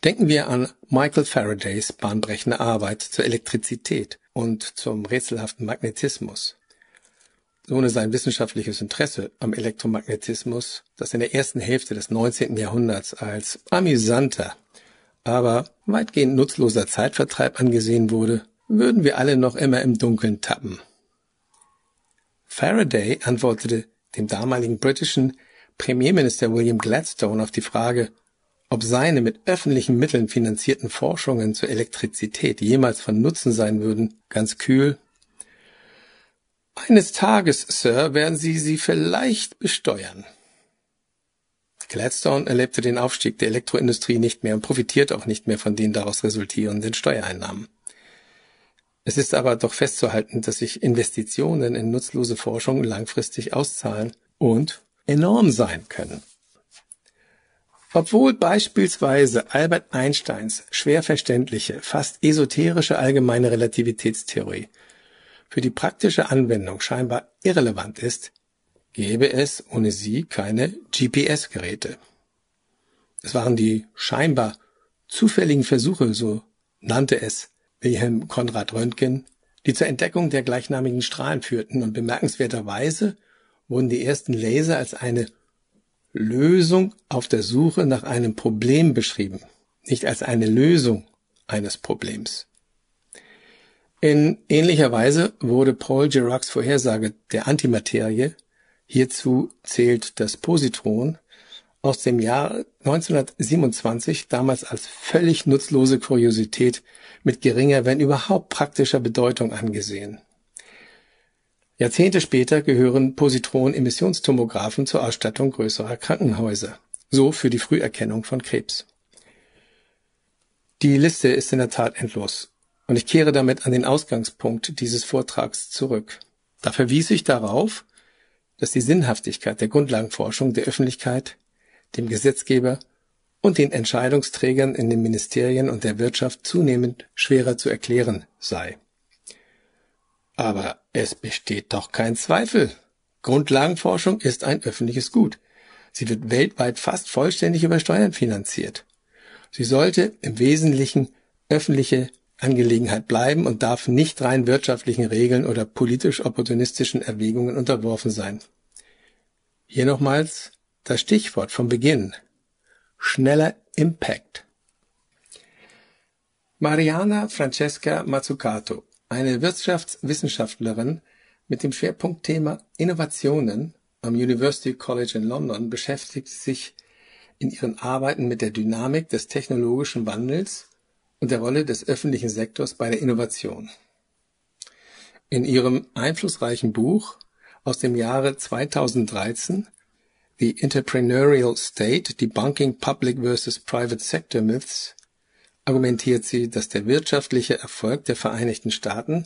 [SPEAKER 3] Denken wir an Michael Faradays bahnbrechende Arbeit zur Elektrizität und zum rätselhaften Magnetismus. Ohne sein wissenschaftliches Interesse am Elektromagnetismus, das in der ersten Hälfte des 19. Jahrhunderts als amüsanter aber weitgehend nutzloser Zeitvertreib angesehen wurde, würden wir alle noch immer im Dunkeln tappen. Faraday antwortete dem damaligen britischen Premierminister William Gladstone auf die Frage, ob seine mit öffentlichen Mitteln finanzierten Forschungen zur Elektrizität jemals von Nutzen sein würden, ganz kühl. Eines Tages, Sir, werden Sie sie vielleicht besteuern. Gladstone erlebte den Aufstieg der Elektroindustrie nicht mehr und profitiert auch nicht mehr von den daraus resultierenden Steuereinnahmen. Es ist aber doch festzuhalten, dass sich Investitionen in nutzlose Forschung langfristig auszahlen und enorm sein können. Obwohl beispielsweise Albert Einsteins schwer verständliche, fast esoterische allgemeine Relativitätstheorie für die praktische Anwendung scheinbar irrelevant ist, gäbe es ohne sie keine GPS-Geräte. Es waren die scheinbar zufälligen Versuche, so nannte es Wilhelm Konrad Röntgen, die zur Entdeckung der gleichnamigen Strahlen führten und bemerkenswerterweise wurden die ersten Laser als eine Lösung auf der Suche nach einem Problem beschrieben, nicht als eine Lösung eines Problems. In ähnlicher Weise wurde Paul Giracs Vorhersage der Antimaterie, hierzu zählt das Positron, aus dem Jahr 1927 damals als völlig nutzlose Kuriosität mit geringer, wenn überhaupt praktischer Bedeutung angesehen. Jahrzehnte später gehören Positron-Emissionstomographen zur Ausstattung größerer Krankenhäuser, so für die Früherkennung von Krebs. Die Liste ist in der Tat endlos, und ich kehre damit an den Ausgangspunkt dieses Vortrags zurück. Da verwies ich darauf, dass die Sinnhaftigkeit der Grundlagenforschung der Öffentlichkeit dem Gesetzgeber und den Entscheidungsträgern in den Ministerien und der Wirtschaft zunehmend schwerer zu erklären sei. Aber es besteht doch kein Zweifel. Grundlagenforschung ist ein öffentliches Gut. Sie wird weltweit fast vollständig über Steuern finanziert. Sie sollte im Wesentlichen öffentliche Angelegenheit bleiben und darf nicht rein wirtschaftlichen Regeln oder politisch opportunistischen Erwägungen unterworfen sein. Hier nochmals das Stichwort vom Beginn. Schneller Impact. Mariana Francesca Mazzucato, eine Wirtschaftswissenschaftlerin mit dem Schwerpunktthema Innovationen am University College in London, beschäftigt sich in ihren Arbeiten mit der Dynamik des technologischen Wandels und der Rolle des öffentlichen Sektors bei der Innovation. In ihrem einflussreichen Buch aus dem Jahre 2013 The Entrepreneurial State: Debunking Public versus Private Sector Myths argumentiert sie, dass der wirtschaftliche Erfolg der Vereinigten Staaten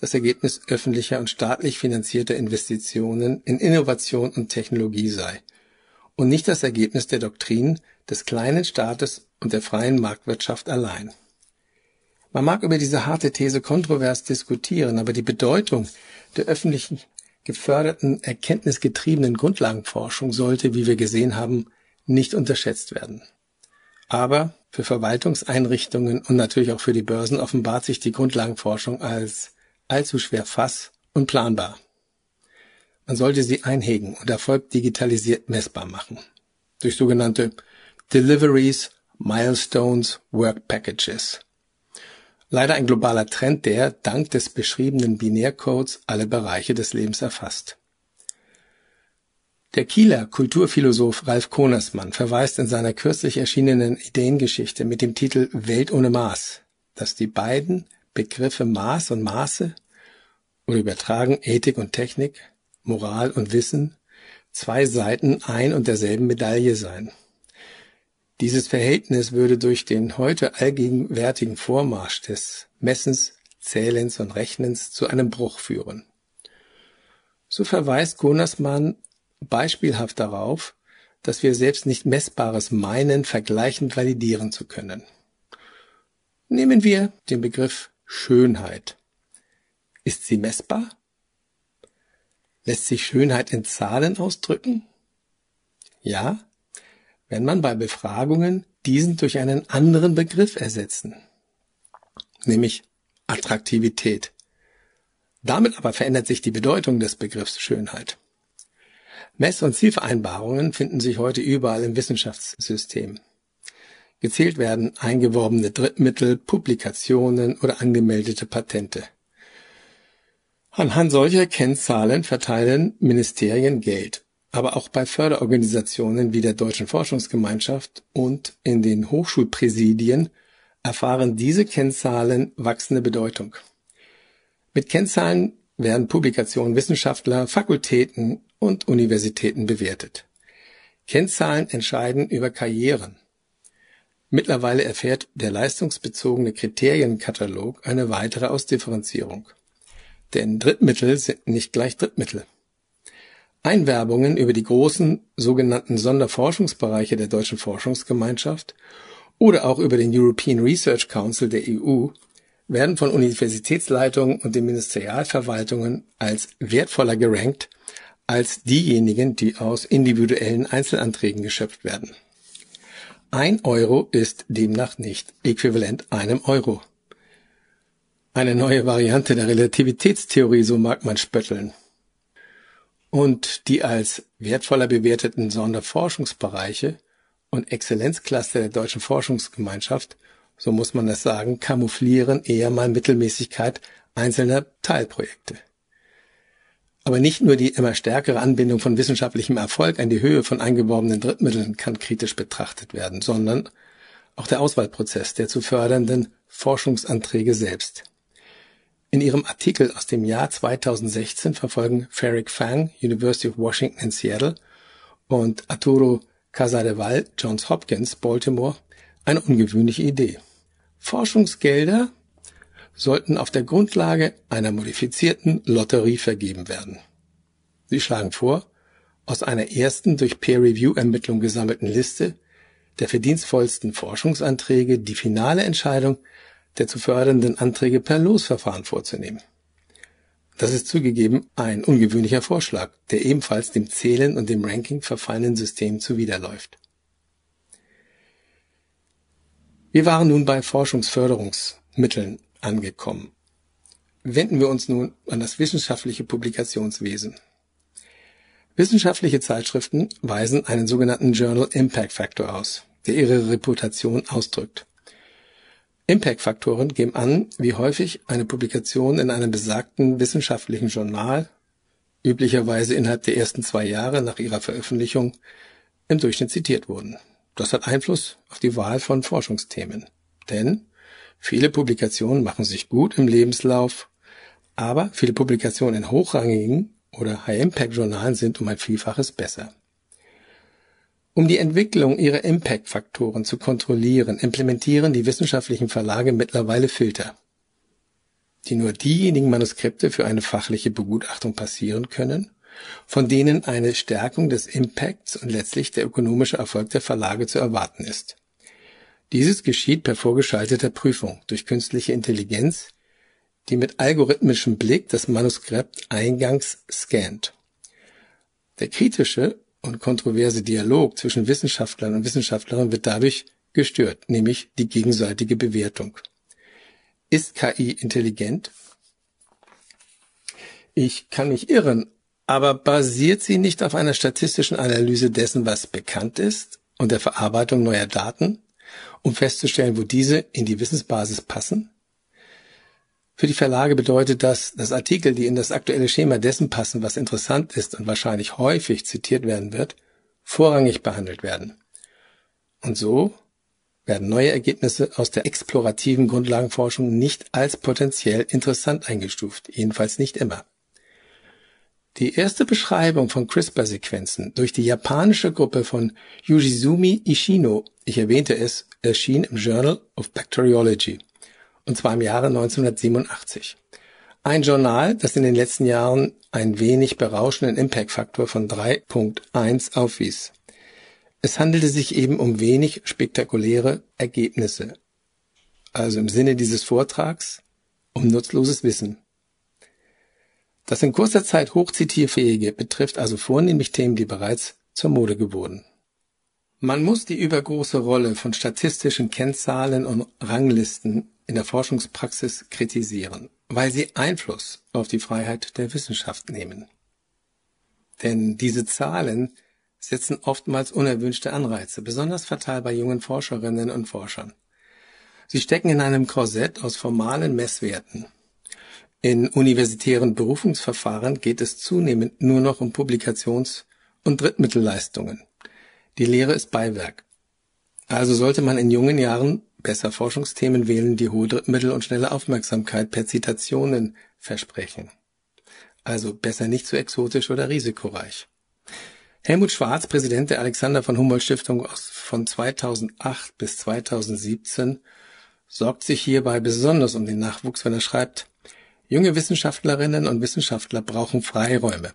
[SPEAKER 3] das Ergebnis öffentlicher und staatlich finanzierter Investitionen in Innovation und Technologie sei und nicht das Ergebnis der Doktrin des kleinen Staates und der freien Marktwirtschaft allein. Man mag über diese harte These kontrovers diskutieren, aber die Bedeutung der öffentlichen geförderten, erkenntnisgetriebenen Grundlagenforschung sollte, wie wir gesehen haben, nicht unterschätzt werden. Aber für Verwaltungseinrichtungen und natürlich auch für die Börsen offenbart sich die Grundlagenforschung als allzu schwer fass und planbar. Man sollte sie einhegen und Erfolg digitalisiert messbar machen. Durch sogenannte Deliveries, Milestones, Work Packages. Leider ein globaler Trend, der, dank des beschriebenen Binärcodes, alle Bereiche des Lebens erfasst. Der Kieler Kulturphilosoph Ralf Konersmann verweist in seiner kürzlich erschienenen Ideengeschichte mit dem Titel Welt ohne Maß, dass die beiden Begriffe Maß und Maße oder übertragen Ethik und Technik, Moral und Wissen zwei Seiten ein und derselben Medaille seien. Dieses Verhältnis würde durch den heute allgegenwärtigen Vormarsch des Messens, Zählens und Rechnens zu einem Bruch führen. So verweist Gunnersmann beispielhaft darauf, dass wir selbst nicht Messbares meinen, vergleichend validieren zu können. Nehmen wir den Begriff Schönheit. Ist sie messbar? Lässt sich Schönheit in Zahlen ausdrücken? Ja, wenn man bei Befragungen diesen durch einen anderen Begriff ersetzen, nämlich Attraktivität. Damit aber verändert sich die Bedeutung des Begriffs Schönheit. Mess- und Zielvereinbarungen finden sich heute überall im Wissenschaftssystem. Gezählt werden eingeworbene Drittmittel, Publikationen oder angemeldete Patente. Anhand solcher Kennzahlen verteilen Ministerien Geld aber auch bei Förderorganisationen wie der Deutschen Forschungsgemeinschaft und in den Hochschulpräsidien erfahren diese Kennzahlen wachsende Bedeutung. Mit Kennzahlen werden Publikationen Wissenschaftler, Fakultäten und Universitäten bewertet. Kennzahlen entscheiden über Karrieren. Mittlerweile erfährt der leistungsbezogene Kriterienkatalog eine weitere Ausdifferenzierung. Denn Drittmittel sind nicht gleich Drittmittel. Einwerbungen über die großen sogenannten Sonderforschungsbereiche der deutschen Forschungsgemeinschaft oder auch über den European Research Council der EU werden von Universitätsleitungen und den Ministerialverwaltungen als wertvoller gerankt als diejenigen, die aus individuellen Einzelanträgen geschöpft werden. Ein Euro ist demnach nicht äquivalent einem Euro. Eine neue Variante der Relativitätstheorie, so mag man spötteln. Und die als wertvoller bewerteten Sonderforschungsbereiche und Exzellenzcluster der deutschen Forschungsgemeinschaft, so muss man das sagen, kamouflieren eher mal Mittelmäßigkeit einzelner Teilprojekte. Aber nicht nur die immer stärkere Anbindung von wissenschaftlichem Erfolg an die Höhe von eingeworbenen Drittmitteln kann kritisch betrachtet werden, sondern auch der Auswahlprozess der zu fördernden Forschungsanträge selbst. In ihrem Artikel aus dem Jahr 2016 verfolgen Ferrick Fang, University of Washington in Seattle, und Arturo Casadeval, Johns Hopkins, Baltimore, eine ungewöhnliche Idee. Forschungsgelder sollten auf der Grundlage einer modifizierten Lotterie vergeben werden. Sie schlagen vor, aus einer ersten durch Peer-Review-Ermittlung gesammelten Liste der verdienstvollsten Forschungsanträge die finale Entscheidung der zu fördernden Anträge per Losverfahren vorzunehmen. Das ist zugegeben ein ungewöhnlicher Vorschlag, der ebenfalls dem Zählen und dem Ranking verfallenen System zuwiderläuft. Wir waren nun bei Forschungsförderungsmitteln angekommen. Wenden wir uns nun an das wissenschaftliche Publikationswesen. Wissenschaftliche Zeitschriften weisen einen sogenannten Journal Impact Factor aus, der ihre Reputation ausdrückt. Impact-Faktoren geben an, wie häufig eine Publikation in einem besagten wissenschaftlichen Journal, üblicherweise innerhalb der ersten zwei Jahre nach ihrer Veröffentlichung, im Durchschnitt zitiert wurden. Das hat Einfluss auf die Wahl von Forschungsthemen. Denn Viele Publikationen machen sich gut im Lebenslauf, aber viele Publikationen in hochrangigen oder High-Impact-Journalen sind um ein Vielfaches besser. Um die Entwicklung ihrer Impact-Faktoren zu kontrollieren, implementieren die wissenschaftlichen Verlage mittlerweile Filter, die nur diejenigen Manuskripte für eine fachliche Begutachtung passieren können, von denen eine Stärkung des Impacts und letztlich der ökonomische Erfolg der Verlage zu erwarten ist. Dieses geschieht per vorgeschalteter Prüfung durch künstliche Intelligenz, die mit algorithmischem Blick das Manuskript eingangs scannt. Der kritische und kontroverse Dialog zwischen Wissenschaftlern und Wissenschaftlerinnen wird dadurch gestört, nämlich die gegenseitige Bewertung. Ist KI intelligent? Ich kann mich irren, aber basiert sie nicht auf einer statistischen Analyse dessen, was bekannt ist und der Verarbeitung neuer Daten? Um festzustellen, wo diese in die Wissensbasis passen? Für die Verlage bedeutet das, dass Artikel, die in das aktuelle Schema dessen passen, was interessant ist und wahrscheinlich häufig zitiert werden wird, vorrangig behandelt werden. Und so werden neue Ergebnisse aus der explorativen Grundlagenforschung nicht als potenziell interessant eingestuft, jedenfalls nicht immer. Die erste Beschreibung von CRISPR-Sequenzen durch die japanische Gruppe von Yujizumi Ishino, ich erwähnte es, erschien im Journal of Bacteriology, und zwar im Jahre 1987. Ein Journal, das in den letzten Jahren einen wenig berauschenden Impact-Faktor von 3.1 aufwies. Es handelte sich eben um wenig spektakuläre Ergebnisse. Also im Sinne dieses Vortrags um nutzloses Wissen. Das in kurzer Zeit hochzitierfähige betrifft also vornehmlich Themen, die bereits zur Mode geworden. Man muss die übergroße Rolle von statistischen Kennzahlen und Ranglisten in der Forschungspraxis kritisieren, weil sie Einfluss auf die Freiheit der Wissenschaft nehmen. Denn diese Zahlen setzen oftmals unerwünschte Anreize, besonders fatal bei jungen Forscherinnen und Forschern. Sie stecken in einem Korsett aus formalen Messwerten, in universitären Berufungsverfahren geht es zunehmend nur noch um Publikations- und Drittmittelleistungen. Die Lehre ist Beiwerk. Also sollte man in jungen Jahren besser Forschungsthemen wählen, die hohe Drittmittel und schnelle Aufmerksamkeit per Zitationen versprechen. Also besser nicht zu exotisch oder risikoreich. Helmut Schwarz, Präsident der Alexander von Humboldt Stiftung von 2008 bis 2017, sorgt sich hierbei besonders um den Nachwuchs, wenn er schreibt, Junge Wissenschaftlerinnen und Wissenschaftler brauchen Freiräume,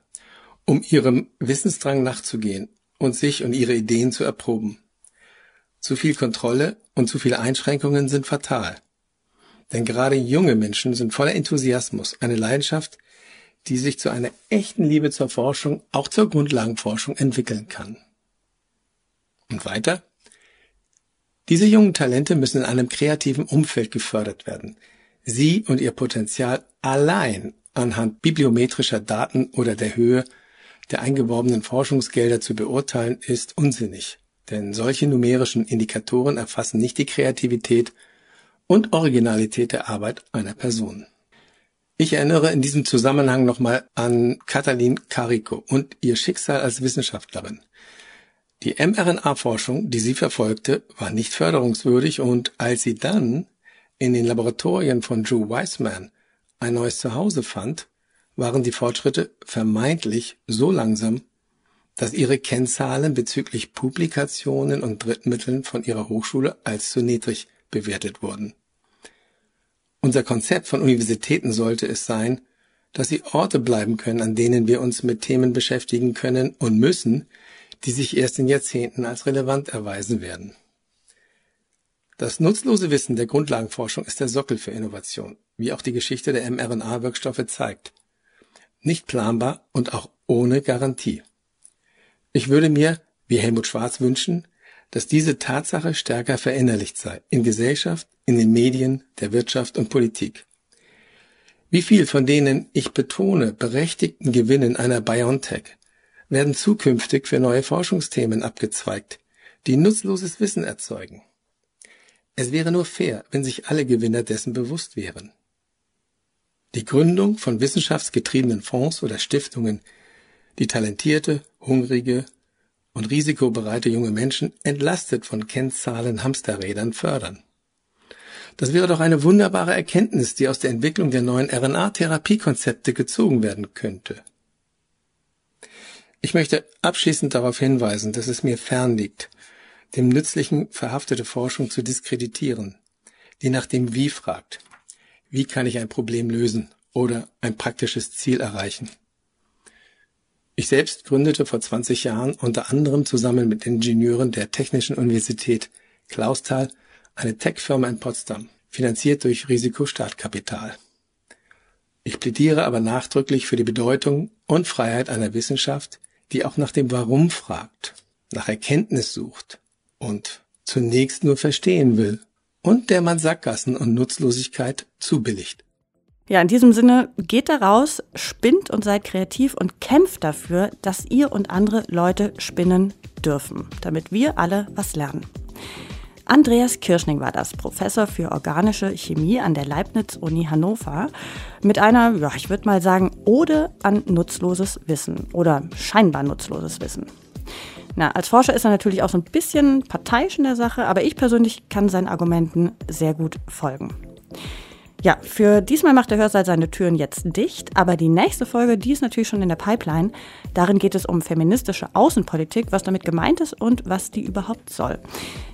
[SPEAKER 3] um ihrem Wissensdrang nachzugehen und sich und ihre Ideen zu erproben. Zu viel Kontrolle und zu viele Einschränkungen sind fatal. Denn gerade junge Menschen sind voller Enthusiasmus, eine Leidenschaft, die sich zu einer echten Liebe zur Forschung, auch zur Grundlagenforschung entwickeln kann. Und weiter? Diese jungen Talente müssen in einem kreativen Umfeld gefördert werden. Sie und ihr Potenzial allein anhand bibliometrischer Daten oder der Höhe der eingeworbenen Forschungsgelder zu beurteilen, ist unsinnig, denn solche numerischen Indikatoren erfassen nicht die Kreativität und Originalität der Arbeit einer Person. Ich erinnere in diesem Zusammenhang nochmal an Katalin Carico und ihr Schicksal als Wissenschaftlerin. Die mRNA-Forschung, die sie verfolgte, war nicht förderungswürdig und als sie dann in den Laboratorien von Drew Weissman ein neues Zuhause fand, waren die Fortschritte vermeintlich so langsam, dass ihre Kennzahlen bezüglich Publikationen und Drittmitteln von ihrer Hochschule als zu niedrig bewertet wurden. Unser Konzept von Universitäten sollte es sein, dass sie Orte bleiben können, an denen wir uns mit Themen beschäftigen können und müssen, die sich erst in Jahrzehnten als relevant erweisen werden. Das nutzlose Wissen der Grundlagenforschung ist der Sockel für Innovation, wie auch die Geschichte der mRNA-Wirkstoffe zeigt nicht planbar und auch ohne Garantie. Ich würde mir, wie Helmut Schwarz wünschen, dass diese Tatsache stärker verinnerlicht sei, in Gesellschaft, in den Medien, der Wirtschaft und Politik. Wie viel von denen, ich betone, berechtigten Gewinnen einer BioNTech werden zukünftig für neue Forschungsthemen abgezweigt, die nutzloses Wissen erzeugen? Es wäre nur fair, wenn sich alle Gewinner dessen bewusst wären. Die Gründung von wissenschaftsgetriebenen Fonds oder Stiftungen, die talentierte, hungrige und risikobereite junge Menschen entlastet von Kennzahlen Hamsterrädern fördern. Das wäre doch eine wunderbare Erkenntnis, die aus der Entwicklung der neuen RNA-Therapiekonzepte gezogen werden könnte. Ich möchte abschließend darauf hinweisen, dass es mir fern liegt, dem Nützlichen verhaftete Forschung zu diskreditieren, die nach dem Wie fragt wie kann ich ein Problem lösen oder ein praktisches Ziel erreichen. Ich selbst gründete vor 20 Jahren unter anderem zusammen mit Ingenieuren der Technischen Universität Clausthal eine Tech-Firma in Potsdam, finanziert durch Risikostartkapital. Ich plädiere aber nachdrücklich für die Bedeutung und Freiheit einer Wissenschaft, die auch nach dem Warum fragt, nach Erkenntnis sucht und zunächst nur verstehen will und der man Sackgassen und Nutzlosigkeit zubilligt.
[SPEAKER 2] Ja, in diesem Sinne, geht da raus, spinnt und seid kreativ und kämpft dafür, dass ihr und andere Leute spinnen dürfen, damit wir alle was lernen. Andreas Kirschning war das, Professor für organische Chemie an der Leibniz-Uni Hannover, mit einer, ja, ich würde mal sagen, Ode an nutzloses Wissen oder scheinbar nutzloses Wissen. Na, als Forscher ist er natürlich auch so ein bisschen parteiisch in der Sache, aber ich persönlich kann seinen Argumenten sehr gut folgen. Ja, für diesmal macht der Hörsaal seine Türen jetzt dicht, aber die nächste Folge, die ist natürlich schon in der Pipeline. Darin geht es um feministische Außenpolitik, was damit gemeint ist und was die überhaupt soll.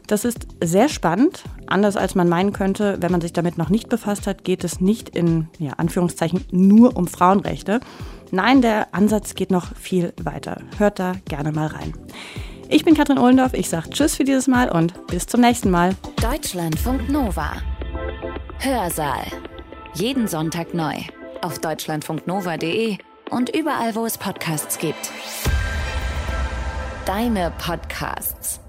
[SPEAKER 2] Das ist sehr spannend, anders als man meinen könnte, wenn man sich damit noch nicht befasst hat, geht es nicht in ja, Anführungszeichen nur um Frauenrechte. Nein, der Ansatz geht noch viel weiter. Hört da gerne mal rein. Ich bin Katrin Ohlendorf, ich sage Tschüss für dieses Mal und bis zum nächsten Mal.
[SPEAKER 1] Deutschlandfunk Nova. Hörsaal. Jeden Sonntag neu. Auf deutschlandfunknova.de und überall, wo es Podcasts gibt. Deine Podcasts.